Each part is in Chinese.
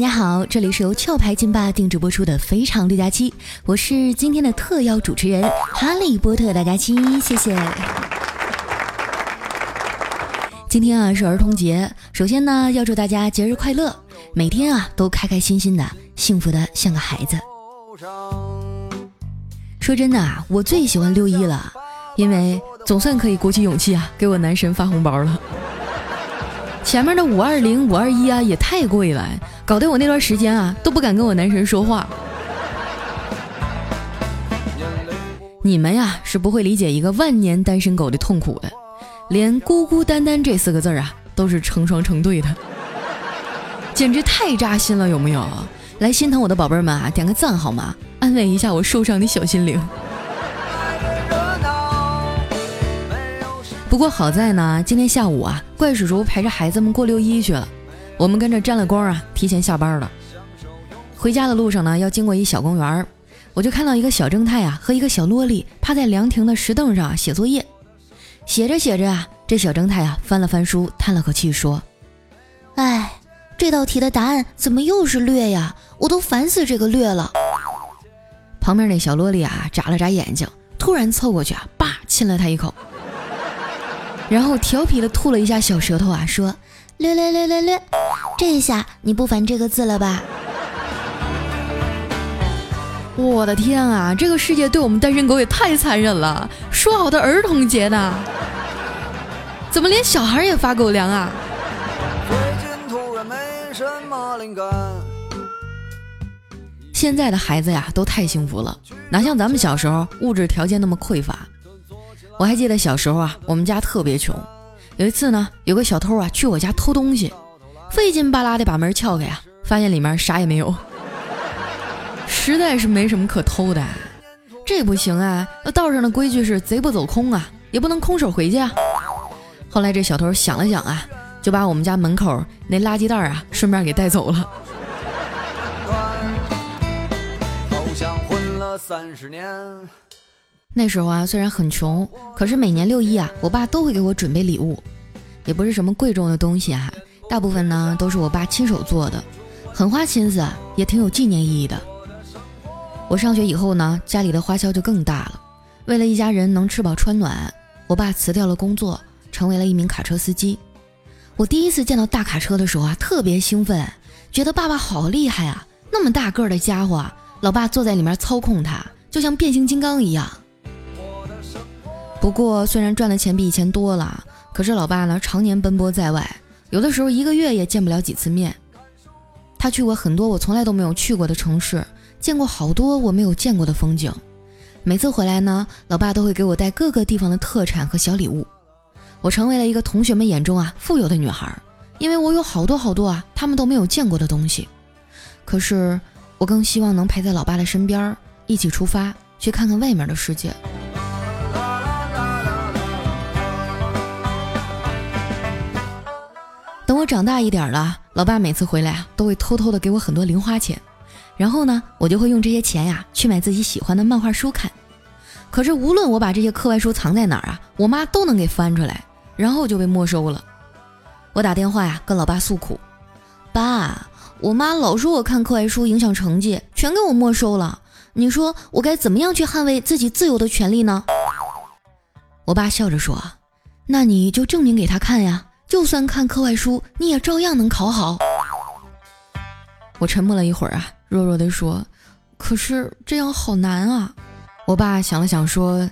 大家好，这里是由壳牌金霸定制播出的《非常六加七》，我是今天的特邀主持人哈利波特大家七，谢谢。今天啊是儿童节，首先呢要祝大家节日快乐，每天啊都开开心心的，幸福的像个孩子。说真的啊，我最喜欢六一了，因为总算可以鼓起勇气啊给我男神发红包了。前面的五二零、五二一啊也太贵了，搞得我那段时间啊都不敢跟我男神说话。你们呀是不会理解一个万年单身狗的痛苦的，连孤孤单单这四个字啊都是成双成对的，简直太扎心了，有没有？来心疼我的宝贝们啊，点个赞好吗？安慰一下我受伤的小心灵。不过好在呢，今天下午啊，怪叔叔陪着孩子们过六一去了，我们跟着沾了光啊，提前下班了。回家的路上呢，要经过一小公园，我就看到一个小正太啊和一个小萝莉趴在凉亭的石凳上写作业。写着写着啊，这小正太啊翻了翻书，叹了口气说：“哎，这道题的答案怎么又是略呀？我都烦死这个略了。”旁边那小萝莉啊眨了眨眼睛，突然凑过去啊，叭亲了他一口。然后调皮的吐了一下小舌头啊，说：“略略略略略，这一下你不烦这个字了吧？”我的天啊，这个世界对我们单身狗也太残忍了！说好的儿童节呢？怎么连小孩也发狗粮啊？现在的孩子呀，都太幸福了，哪像咱们小时候物质条件那么匮乏。我还记得小时候啊，我们家特别穷。有一次呢，有个小偷啊去我家偷东西，费劲巴拉的把门撬开啊，发现里面啥也没有，实在是没什么可偷的。这不行啊，那道上的规矩是贼不走空啊，也不能空手回去啊。后来这小偷想了想啊，就把我们家门口那垃圾袋啊顺便给带走了。那时候啊，虽然很穷，可是每年六一啊，我爸都会给我准备礼物，也不是什么贵重的东西啊，大部分呢都是我爸亲手做的，很花心思，也挺有纪念意义的。我上学以后呢，家里的花销就更大了，为了一家人能吃饱穿暖，我爸辞掉了工作，成为了一名卡车司机。我第一次见到大卡车的时候啊，特别兴奋，觉得爸爸好厉害啊，那么大个的家伙，老爸坐在里面操控它，就像变形金刚一样。不过，虽然赚的钱比以前多了，可是老爸呢，常年奔波在外，有的时候一个月也见不了几次面。他去过很多我从来都没有去过的城市，见过好多我没有见过的风景。每次回来呢，老爸都会给我带各个地方的特产和小礼物。我成为了一个同学们眼中啊富有的女孩，因为我有好多好多啊他们都没有见过的东西。可是，我更希望能陪在老爸的身边，一起出发去看看外面的世界。等我长大一点了，老爸每次回来啊，都会偷偷的给我很多零花钱，然后呢，我就会用这些钱呀去买自己喜欢的漫画书看。可是无论我把这些课外书藏在哪儿啊，我妈都能给翻出来，然后就被没收了。我打电话呀跟老爸诉苦：“爸，我妈老说我看课外书影响成绩，全给我没收了。你说我该怎么样去捍卫自己自由的权利呢？”我爸笑着说：“那你就证明给他看呀。”就算看课外书，你也照样能考好。我沉默了一会儿啊，弱弱的说：“可是这样好难啊。”我爸想了想说：“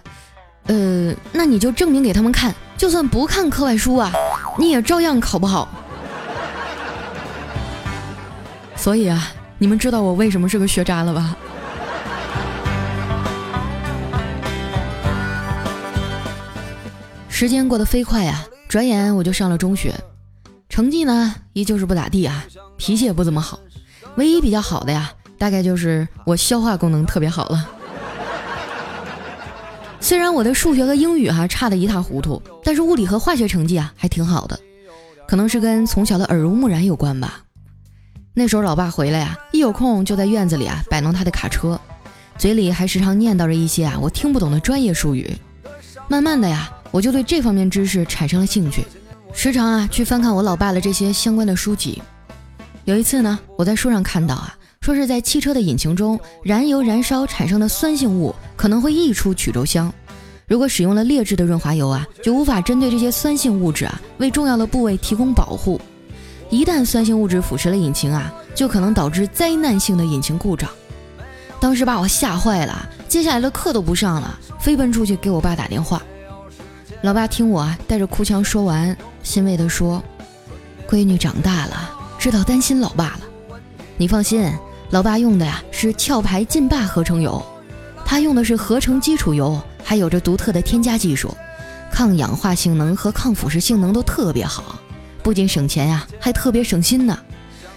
呃，那你就证明给他们看，就算不看课外书啊，你也照样考不好。”所以啊，你们知道我为什么是个学渣了吧？时间过得飞快呀。转眼我就上了中学，成绩呢依旧是不咋地啊，脾气也不怎么好。唯一比较好的呀，大概就是我消化功能特别好了。虽然我的数学和英语哈差的一塌糊涂，但是物理和化学成绩啊还挺好的，可能是跟从小的耳濡目染有关吧。那时候老爸回来呀，一有空就在院子里啊摆弄他的卡车，嘴里还时常念叨着一些啊我听不懂的专业术语。慢慢的呀。我就对这方面知识产生了兴趣，时常啊去翻看我老爸的这些相关的书籍。有一次呢，我在书上看到啊，说是在汽车的引擎中燃油燃烧产生的酸性物可能会溢出曲轴箱，如果使用了劣质的润滑油啊，就无法针对这些酸性物质啊为重要的部位提供保护。一旦酸性物质腐蚀了引擎啊，就可能导致灾难性的引擎故障。当时把我吓坏了，接下来的课都不上了，飞奔出去给我爸打电话。老爸听我带着哭腔说完，欣慰地说：“闺女长大了。”知道担心老爸了，你放心，老爸用的呀是壳牌劲霸合成油，它用的是合成基础油，还有着独特的添加技术，抗氧化性能和抗腐蚀性能都特别好，不仅省钱呀，还特别省心呢。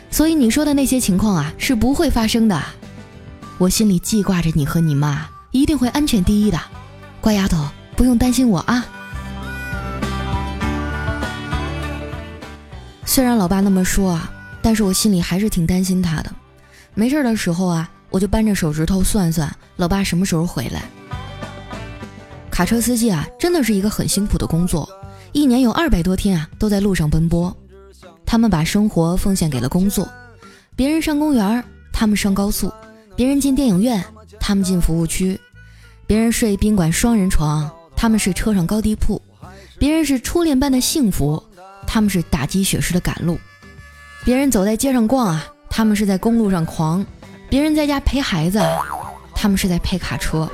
所以你说的那些情况啊是不会发生的。我心里记挂着你和你妈，一定会安全第一的，乖丫头，不用担心我啊。虽然老爸那么说啊，但是我心里还是挺担心他的。没事的时候啊，我就扳着手指头算算老爸什么时候回来。卡车司机啊，真的是一个很辛苦的工作，一年有二百多天啊都在路上奔波。他们把生活奉献给了工作，别人上公园，他们上高速；别人进电影院，他们进服务区；别人睡宾馆双人床，他们睡车上高低铺；别人是初恋般的幸福。他们是打鸡血似的赶路，别人走在街上逛啊，他们是在公路上狂；别人在家陪孩子，他们是在配卡车。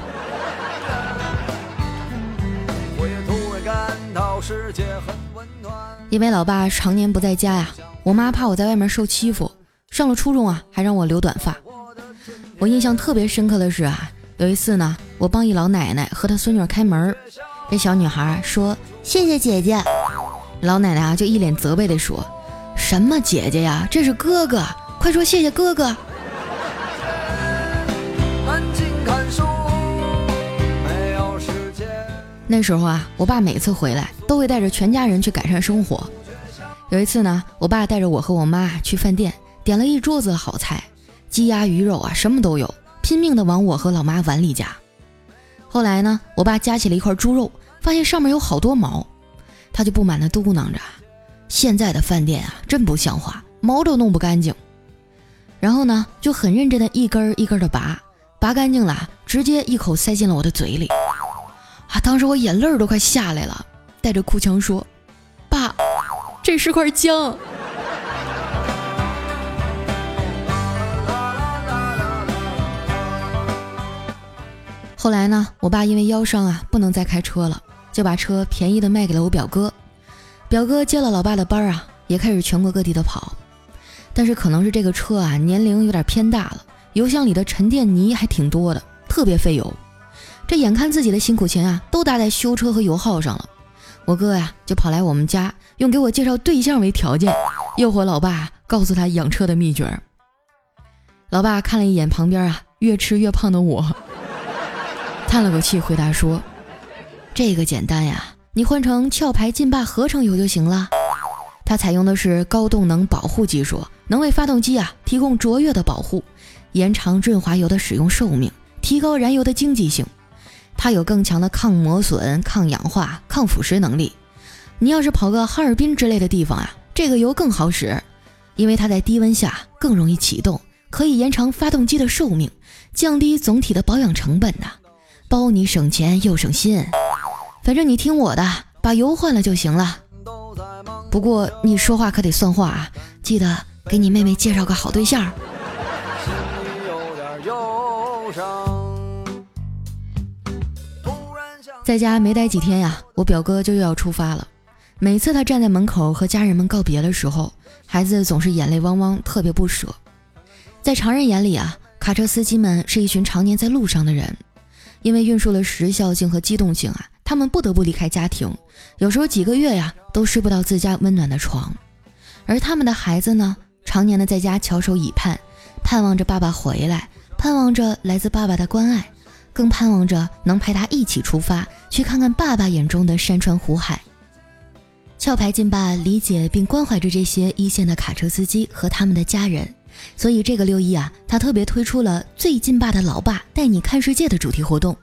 因为老爸常年不在家呀，我妈怕我在外面受欺负，上了初中啊，还让我留短发。我印象特别深刻的是啊，有一次呢，我帮一老奶奶和她孙女开门，这小女孩说：“谢谢姐姐。”老奶奶啊，就一脸责备地说：“什么姐姐呀，这是哥哥，快说谢谢哥哥。”那时候啊，我爸每次回来都会带着全家人去改善生活。有一次呢，我爸带着我和我妈去饭店，点了一桌子的好菜，鸡鸭鱼肉啊，什么都有，拼命的往我和老妈碗里夹。后来呢，我爸夹起了一块猪肉，发现上面有好多毛。他就不满地嘟囔着：“现在的饭店啊，真不像话，毛都弄不干净。”然后呢，就很认真的一根一根的拔，拔干净了，直接一口塞进了我的嘴里。啊，当时我眼泪都快下来了，带着哭腔说：“爸，这是块姜。”后来呢，我爸因为腰伤啊，不能再开车了。就把车便宜的卖给了我表哥，表哥接了老爸的班啊，也开始全国各地的跑。但是可能是这个车啊年龄有点偏大了，油箱里的沉淀泥还挺多的，特别费油。这眼看自己的辛苦钱啊都搭在修车和油耗上了，我哥呀就跑来我们家，用给我介绍对象为条件，诱惑老爸告诉他养车的秘诀。老爸看了一眼旁边啊越吃越胖的我，叹了口气回答说。这个简单呀，你换成壳牌劲霸合成油就行了。它采用的是高动能保护技术，能为发动机啊提供卓越的保护，延长润滑油的使用寿命，提高燃油的经济性。它有更强的抗磨损、抗氧化、抗腐蚀能力。你要是跑个哈尔滨之类的地方啊，这个油更好使，因为它在低温下更容易启动，可以延长发动机的寿命，降低总体的保养成本呐，包你省钱又省心。反正你听我的，把油换了就行了。不过你说话可得算话啊，记得给你妹妹介绍个好对象。在家没待几天呀，我表哥就又要出发了。每次他站在门口和家人们告别的时候，孩子总是眼泪汪汪，特别不舍。在常人眼里啊，卡车司机们是一群常年在路上的人，因为运输的时效性和机动性啊。他们不得不离开家庭，有时候几个月呀都睡不到自家温暖的床，而他们的孩子呢，常年的在家翘首以盼，盼望着爸爸回来，盼望着来自爸爸的关爱，更盼望着能陪他一起出发，去看看爸爸眼中的山川湖海。壳牌劲霸理解并关怀着这些一线的卡车司机和他们的家人，所以这个六一啊，他特别推出了最劲霸的老爸带你看世界的主题活动。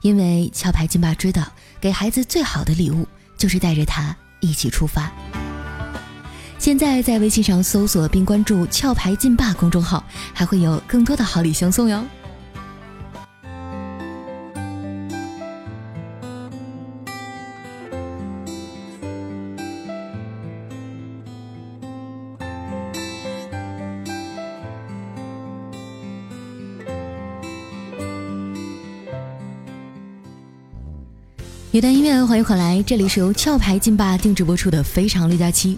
因为壳牌金爸知道，给孩子最好的礼物就是带着他一起出发。现在在微信上搜索并关注“壳牌劲霸”公众号，还会有更多的好礼相送哟。一段音乐，欢迎回来，这里是由壳牌劲霸定制播出的《非常六加七》。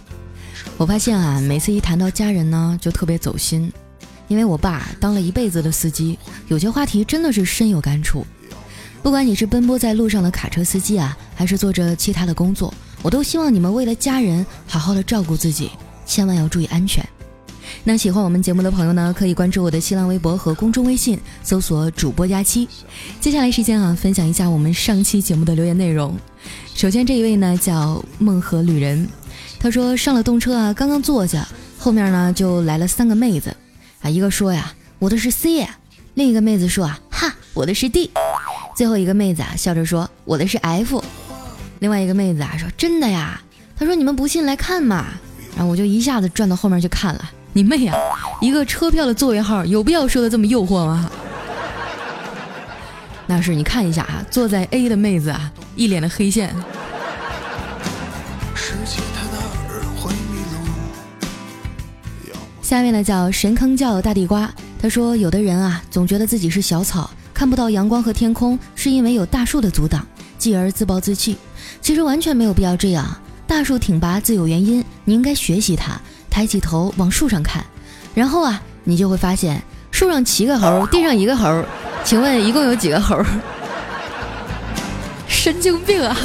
我发现啊，每次一谈到家人呢，就特别走心，因为我爸当了一辈子的司机，有些话题真的是深有感触。不管你是奔波在路上的卡车司机啊，还是做着其他的工作，我都希望你们为了家人好好的照顾自己，千万要注意安全。那喜欢我们节目的朋友呢，可以关注我的新浪微博和公众微信，搜索主播佳期。接下来时间啊，分享一下我们上期节目的留言内容。首先这一位呢叫梦河旅人，他说上了动车啊，刚刚坐下，后面呢就来了三个妹子，啊一个说呀我的是 C，另一个妹子说啊哈我的是 D，最后一个妹子啊笑着说我的是 F，另外一个妹子啊说真的呀，他说你们不信来看嘛，然后我就一下子转到后面去看了。你妹呀！一个车票的座位号有必要说的这么诱惑吗？那是你看一下啊，坐在 A 的妹子啊，一脸的黑线。下面呢叫神坑教大地瓜，他说有的人啊，总觉得自己是小草，看不到阳光和天空，是因为有大树的阻挡，继而自暴自弃。其实完全没有必要这样，大树挺拔自有原因，你应该学习它。抬起头往树上看，然后啊，你就会发现树上七个猴，地上一个猴。请问一共有几个猴？神经病啊！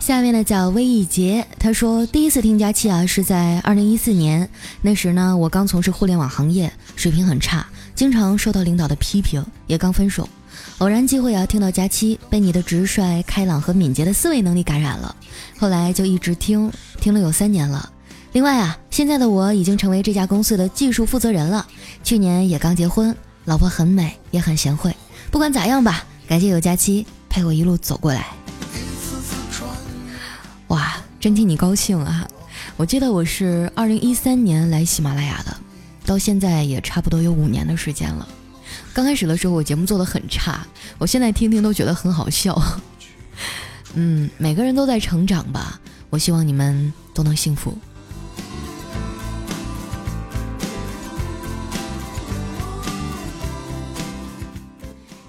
下面呢叫魏一杰，他说第一次听佳期啊是在二零一四年，那时呢我刚从事互联网行业，水平很差，经常受到领导的批评，也刚分手。偶然机会啊，听到佳期，被你的直率、开朗和敏捷的思维能力感染了，后来就一直听，听了有三年了。另外啊，现在的我已经成为这家公司的技术负责人了，去年也刚结婚，老婆很美，也很贤惠。不管咋样吧，感谢有佳期陪我一路走过来。哇，真替你高兴啊！我记得我是二零一三年来喜马拉雅的，到现在也差不多有五年的时间了。刚开始的时候，我节目做的很差，我现在听听都觉得很好笑。嗯，每个人都在成长吧，我希望你们都能幸福。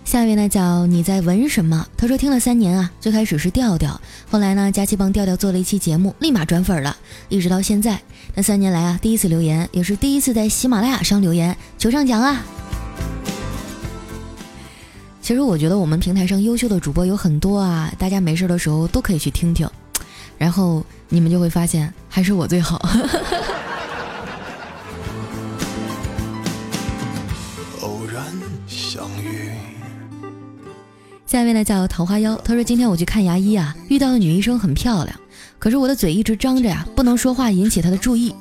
下一位呢叫你在闻什么？他说听了三年啊，最开始是调调，后来呢佳期帮调调做了一期节目，立马转粉了，一直到现在。那三年来啊，第一次留言，也是第一次在喜马拉雅上留言，求上奖啊！其实我觉得我们平台上优秀的主播有很多啊，大家没事的时候都可以去听听，然后你们就会发现还是我最好。偶然相遇。下一位呢叫桃花妖，他说今天我去看牙医啊，遇到的女医生很漂亮，可是我的嘴一直张着呀，不能说话引起她的注意。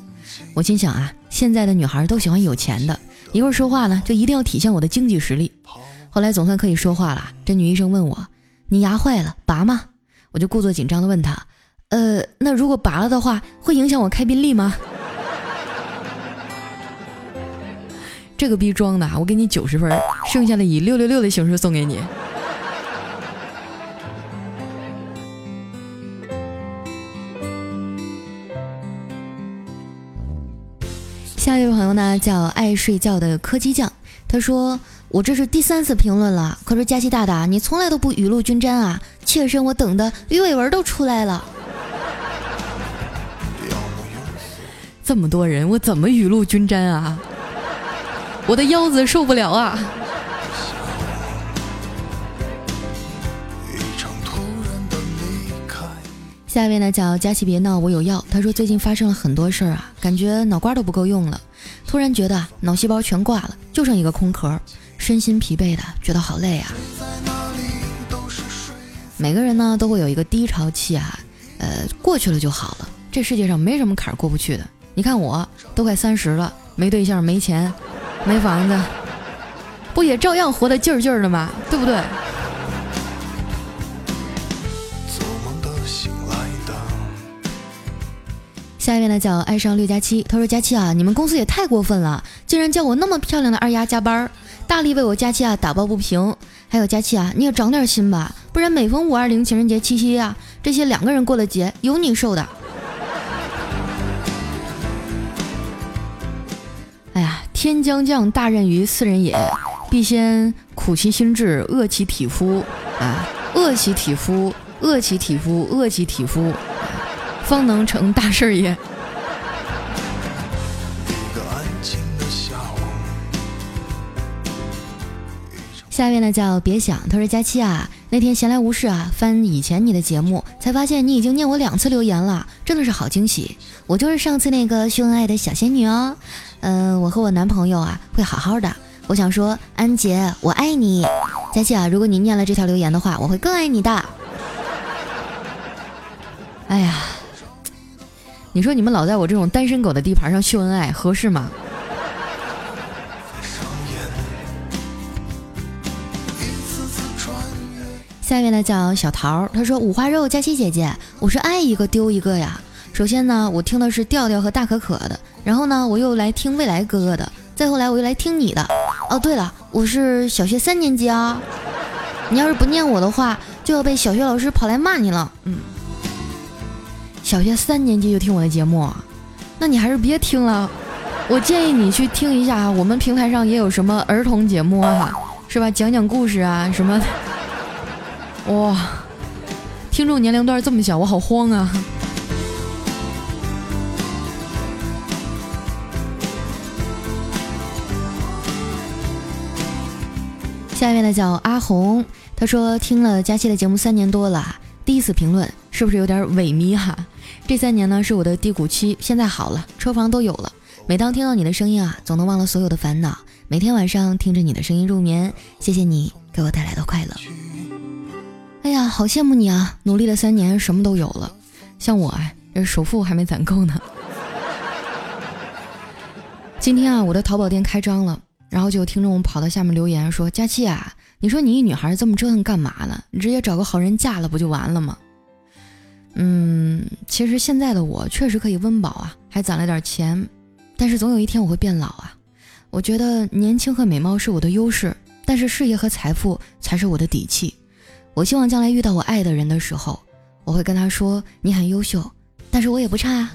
我心想啊，现在的女孩都喜欢有钱的，一会儿说话呢就一定要体现我的经济实力。后来总算可以说话了，这女医生问我：“你牙坏了，拔吗？”我就故作紧张的问她：“呃，那如果拔了的话，会影响我开宾利吗？” 这个逼装的，我给你九十分，剩下的以六六六的形式送给你。下一位朋友呢，叫爱睡觉的柯基酱，他说。我这是第三次评论了，可是佳期大大，你从来都不雨露均沾啊！妾身我等的鱼尾纹都出来了。这么多人，我怎么雨露均沾啊？我的腰子受不了啊！下一位呢，叫佳琪别闹，我有药。他说最近发生了很多事儿啊，感觉脑瓜都不够用了，突然觉得脑细胞全挂了，就剩一个空壳。身心疲惫的，觉得好累啊。每个人呢都会有一个低潮期啊，呃，过去了就好了。这世界上没什么坎儿过不去的。你看我都快三十了，没对象，没钱，没房子，不也照样活得劲儿劲儿的吗？对不对？下一位呢叫爱上六加七，他说佳期啊，你们公司也太过分了，竟然叫我那么漂亮的二丫加班儿，大力为我佳期啊打抱不平。还有佳期啊，你也长点心吧，不然每逢五二零、情人节、七夕啊，这些两个人过的节，有你受的。哎呀，天将降大任于斯人也，必先苦其心志，饿其体肤啊，饿其体肤，饿其体肤，饿其体肤，方能成大事也。下面呢叫别想，他说佳期啊，那天闲来无事啊，翻以前你的节目，才发现你已经念我两次留言了，真的是好惊喜。我就是上次那个秀恩爱的小仙女哦，嗯，我和我男朋友啊会好好的。我想说，安杰，我爱你。佳期啊，如果你念了这条留言的话，我会更爱你的。哎呀，你说你们老在我这种单身狗的地盘上秀恩爱，合适吗？下面呢叫小桃，他说五花肉佳琪姐姐，我是爱一个丢一个呀。首先呢，我听的是调调和大可可的，然后呢，我又来听未来哥哥的，再后来我又来听你的。哦，对了，我是小学三年级啊，你要是不念我的话，就要被小学老师跑来骂你了。嗯，小学三年级就听我的节目，那你还是别听了。我建议你去听一下，我们平台上也有什么儿童节目啊，是吧？讲讲故事啊什么。哇，听众年龄段这么小，我好慌啊！下面呢叫阿红，他说听了佳期的节目三年多了，第一次评论是不是有点萎靡哈？这三年呢是我的低谷期，现在好了，车房都有了。每当听到你的声音啊，总能忘了所有的烦恼。每天晚上听着你的声音入眠，谢谢你给我带来的快乐。哎呀，好羡慕你啊！努力了三年，什么都有了。像我啊，这首付还没攒够呢。今天啊，我的淘宝店开张了，然后就有听众跑到下面留言说：“佳期啊，你说你一女孩这么折腾干嘛呢？你直接找个好人嫁了不就完了吗？”嗯，其实现在的我确实可以温饱啊，还攒了点钱，但是总有一天我会变老啊。我觉得年轻和美貌是我的优势，但是事业和财富才是我的底气。我希望将来遇到我爱的人的时候，我会跟他说：“你很优秀，但是我也不差啊。”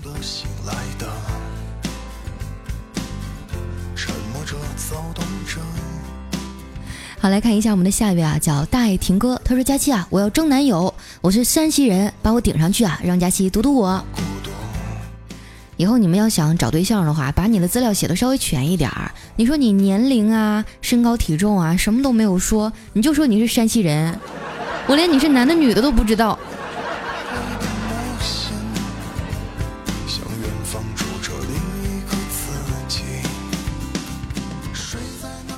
好，来看一下我们的下一位啊，叫大爱婷哥。他说：“佳期啊，我要争男友，我是山西人，把我顶上去啊，让佳期读读我。以后你们要想找对象的话，把你的资料写的稍微全一点儿。你说你年龄啊、身高体重啊，什么都没有说，你就说你是山西人。”我连你是男的女的都不知道。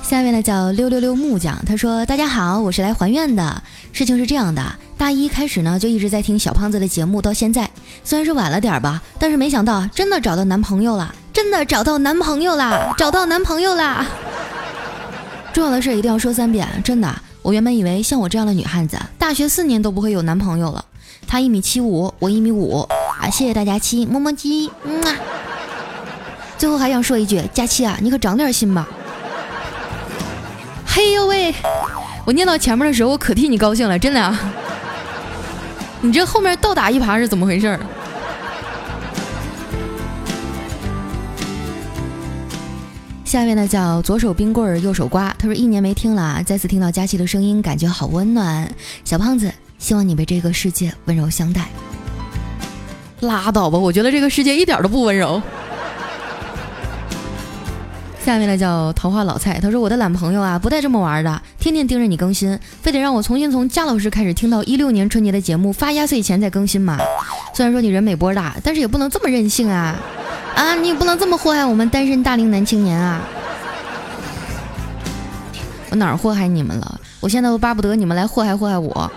下面呢叫六六六木匠，他说：“大家好，我是来还愿的。事情是这样的，大一开始呢就一直在听小胖子的节目，到现在虽然是晚了点吧，但是没想到真的找到男朋友了，真的找到男朋友了，找到男朋友了。重要的事一定要说三遍，真的。”我原本以为像我这样的女汉子，大学四年都不会有男朋友了。他一米七五，我一米五啊！谢谢大家七么么鸡，嗯。最后还想说一句，佳期啊，你可长点心吧。嘿呦喂，我念到前面的时候，我可替你高兴了，真的。啊你这后面倒打一耙是怎么回事？下面呢叫左手冰棍儿右手瓜，他说一年没听了，再次听到佳琪的声音，感觉好温暖。小胖子，希望你被这个世界温柔相待。拉倒吧，我觉得这个世界一点都不温柔。下面呢叫桃花老蔡，他说我的懒朋友啊不带这么玩的，天天盯着你更新，非得让我重新从佳老师开始听到一六年春节的节目发压岁钱再更新嘛。虽然说你人美波大，但是也不能这么任性啊。啊，你也不能这么祸害我们单身大龄男青年啊！我哪儿祸害你们了？我现在都巴不得你们来祸害祸害我。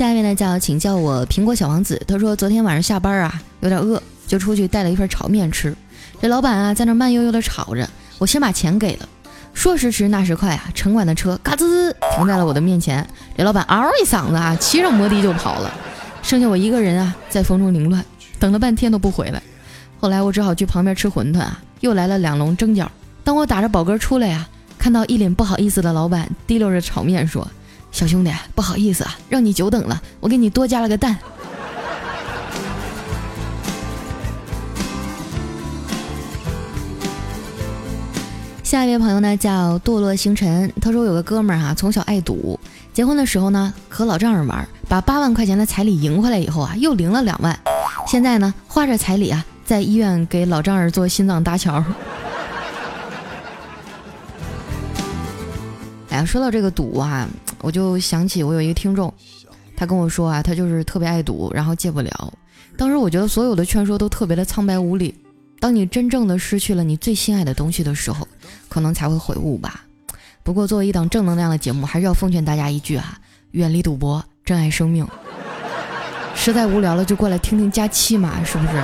下面呢叫请叫我苹果小王子。他说昨天晚上下班啊，有点饿，就出去带了一份炒面吃。这老板啊在那慢悠悠的炒着，我先把钱给了。说时迟，那时快啊！城管的车嘎吱停在了我的面前，这老板嗷一嗓子啊，骑上摩的就跑了，剩下我一个人啊，在风中凌乱，等了半天都不回来。后来我只好去旁边吃馄饨啊，又来了两笼蒸饺。当我打着饱嗝出来呀，看到一脸不好意思的老板提溜着炒面说：“小兄弟，不好意思啊，让你久等了，我给你多加了个蛋。”下一位朋友呢叫堕落星辰，他说有个哥们儿哈，从小爱赌，结婚的时候呢和老丈人玩，把八万块钱的彩礼赢回来以后啊，又赢了两万，现在呢花着彩礼啊，在医院给老丈人做心脏搭桥。哎呀，说到这个赌啊，我就想起我有一个听众，他跟我说啊，他就是特别爱赌，然后戒不了。当时我觉得所有的劝说都特别的苍白无力。当你真正的失去了你最心爱的东西的时候，可能才会悔悟吧。不过作为一档正能量的节目，还是要奉劝大家一句啊：远离赌博，珍爱生命。实在无聊了就过来听听佳期嘛，是不是？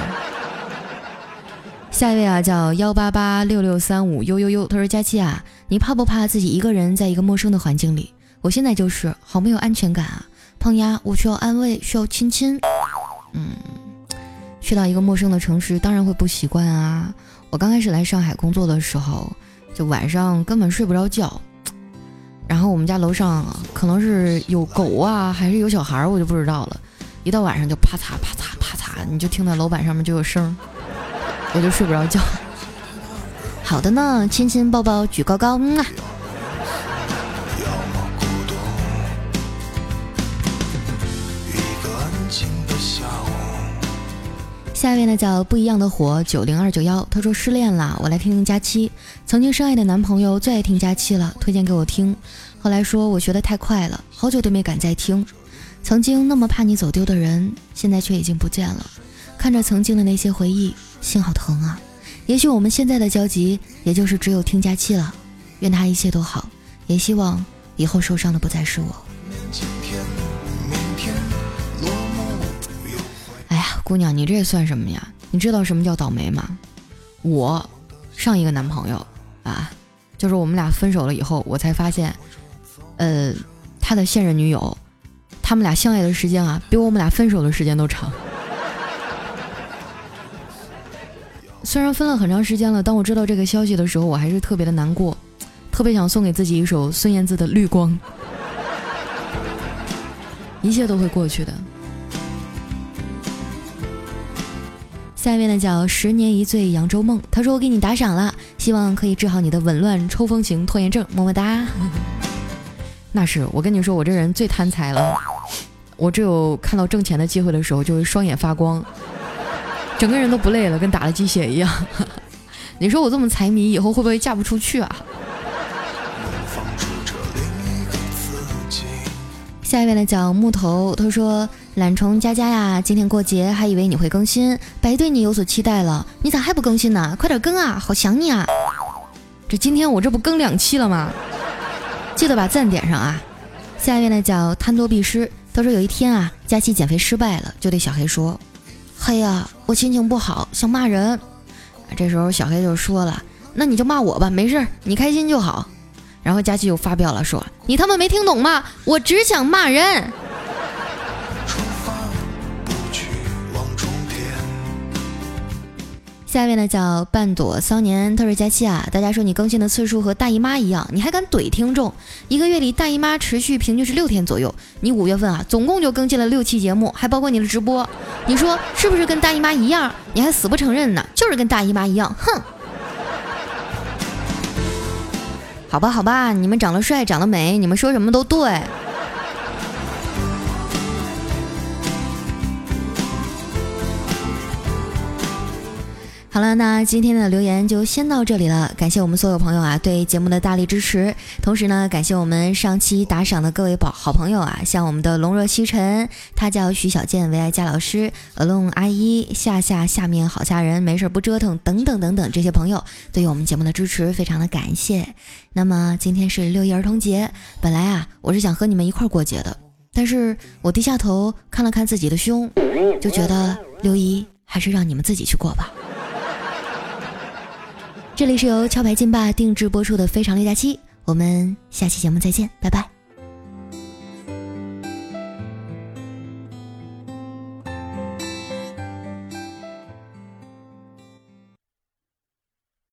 下一位啊，叫幺八八六六三五悠悠悠，他说：佳期啊，你怕不怕自己一个人在一个陌生的环境里？我现在就是好没有安全感啊，胖丫，我需要安慰，需要亲亲。嗯。去到一个陌生的城市，当然会不习惯啊！我刚开始来上海工作的时候，就晚上根本睡不着觉。然后我们家楼上可能是有狗啊，还是有小孩，我就不知道了。一到晚上就啪嚓啪嚓啪嚓，你就听到楼板上面就有声，我就睡不着觉。好的呢，亲亲抱抱举高高，嗯啊。下一位呢叫不一样的火九零二九幺，他说失恋了，我来听听佳期。曾经深爱的男朋友最爱听佳期了，推荐给我听。后来说我学得太快了，好久都没敢再听。曾经那么怕你走丢的人，现在却已经不见了。看着曾经的那些回忆，心好疼啊。也许我们现在的交集，也就是只有听佳期了。愿他一切都好，也希望以后受伤的不再是我。姑娘，你这算什么呀？你知道什么叫倒霉吗？我上一个男朋友啊，就是我们俩分手了以后，我才发现，呃，他的现任女友，他们俩相爱的时间啊，比我们俩分手的时间都长。虽然分了很长时间了，当我知道这个消息的时候，我还是特别的难过，特别想送给自己一首孙燕姿的《绿光》，一切都会过去的。下面呢叫十年一醉扬州梦，他说我给你打赏了，希望可以治好你的紊乱抽风型拖延症，么么哒。那是我跟你说，我这人最贪财了，我只有看到挣钱的机会的时候，就会双眼发光，整个人都不累了，跟打了鸡血一样。你说我这么财迷，以后会不会嫁不出去啊？下一位呢叫木头，他说。懒虫佳佳呀，今天过节还以为你会更新，白对你有所期待了。你咋还不更新呢？快点更啊，好想你啊！这今天我这不更两期了吗？记得把赞点上啊！下一位呢叫贪多必失，他说有一天啊，佳期减肥失败了，就对小黑说：“黑呀，我心情不好，想骂人。”这时候小黑就说了：“那你就骂我吧，没事，你开心就好。”然后佳期又发飙了，说：“你他妈没听懂吗？我只想骂人。”下一位呢叫半朵骚年，他说佳期啊，大家说你更新的次数和大姨妈一样，你还敢怼听众？一个月里大姨妈持续平均是六天左右，你五月份啊总共就更新了六期节目，还包括你的直播，你说是不是跟大姨妈一样？你还死不承认呢？就是跟大姨妈一样，哼！好吧好吧，你们长得帅长得美，你们说什么都对。好了，那今天的留言就先到这里了。感谢我们所有朋友啊对节目的大力支持，同时呢，感谢我们上期打赏的各位宝好朋友啊，像我们的龙若西尘，他叫徐小健，为爱佳老师，alone 阿姨，夏夏下面好吓人，没事不折腾，等等等等这些朋友对于我们节目的支持，非常的感谢。那么今天是六一儿童节，本来啊我是想和你们一块儿过节的，但是我低下头看了看自己的胸，就觉得六一还是让你们自己去过吧。这里是由壳牌金霸定制播出的《非常六加七》，我们下期节目再见，拜拜。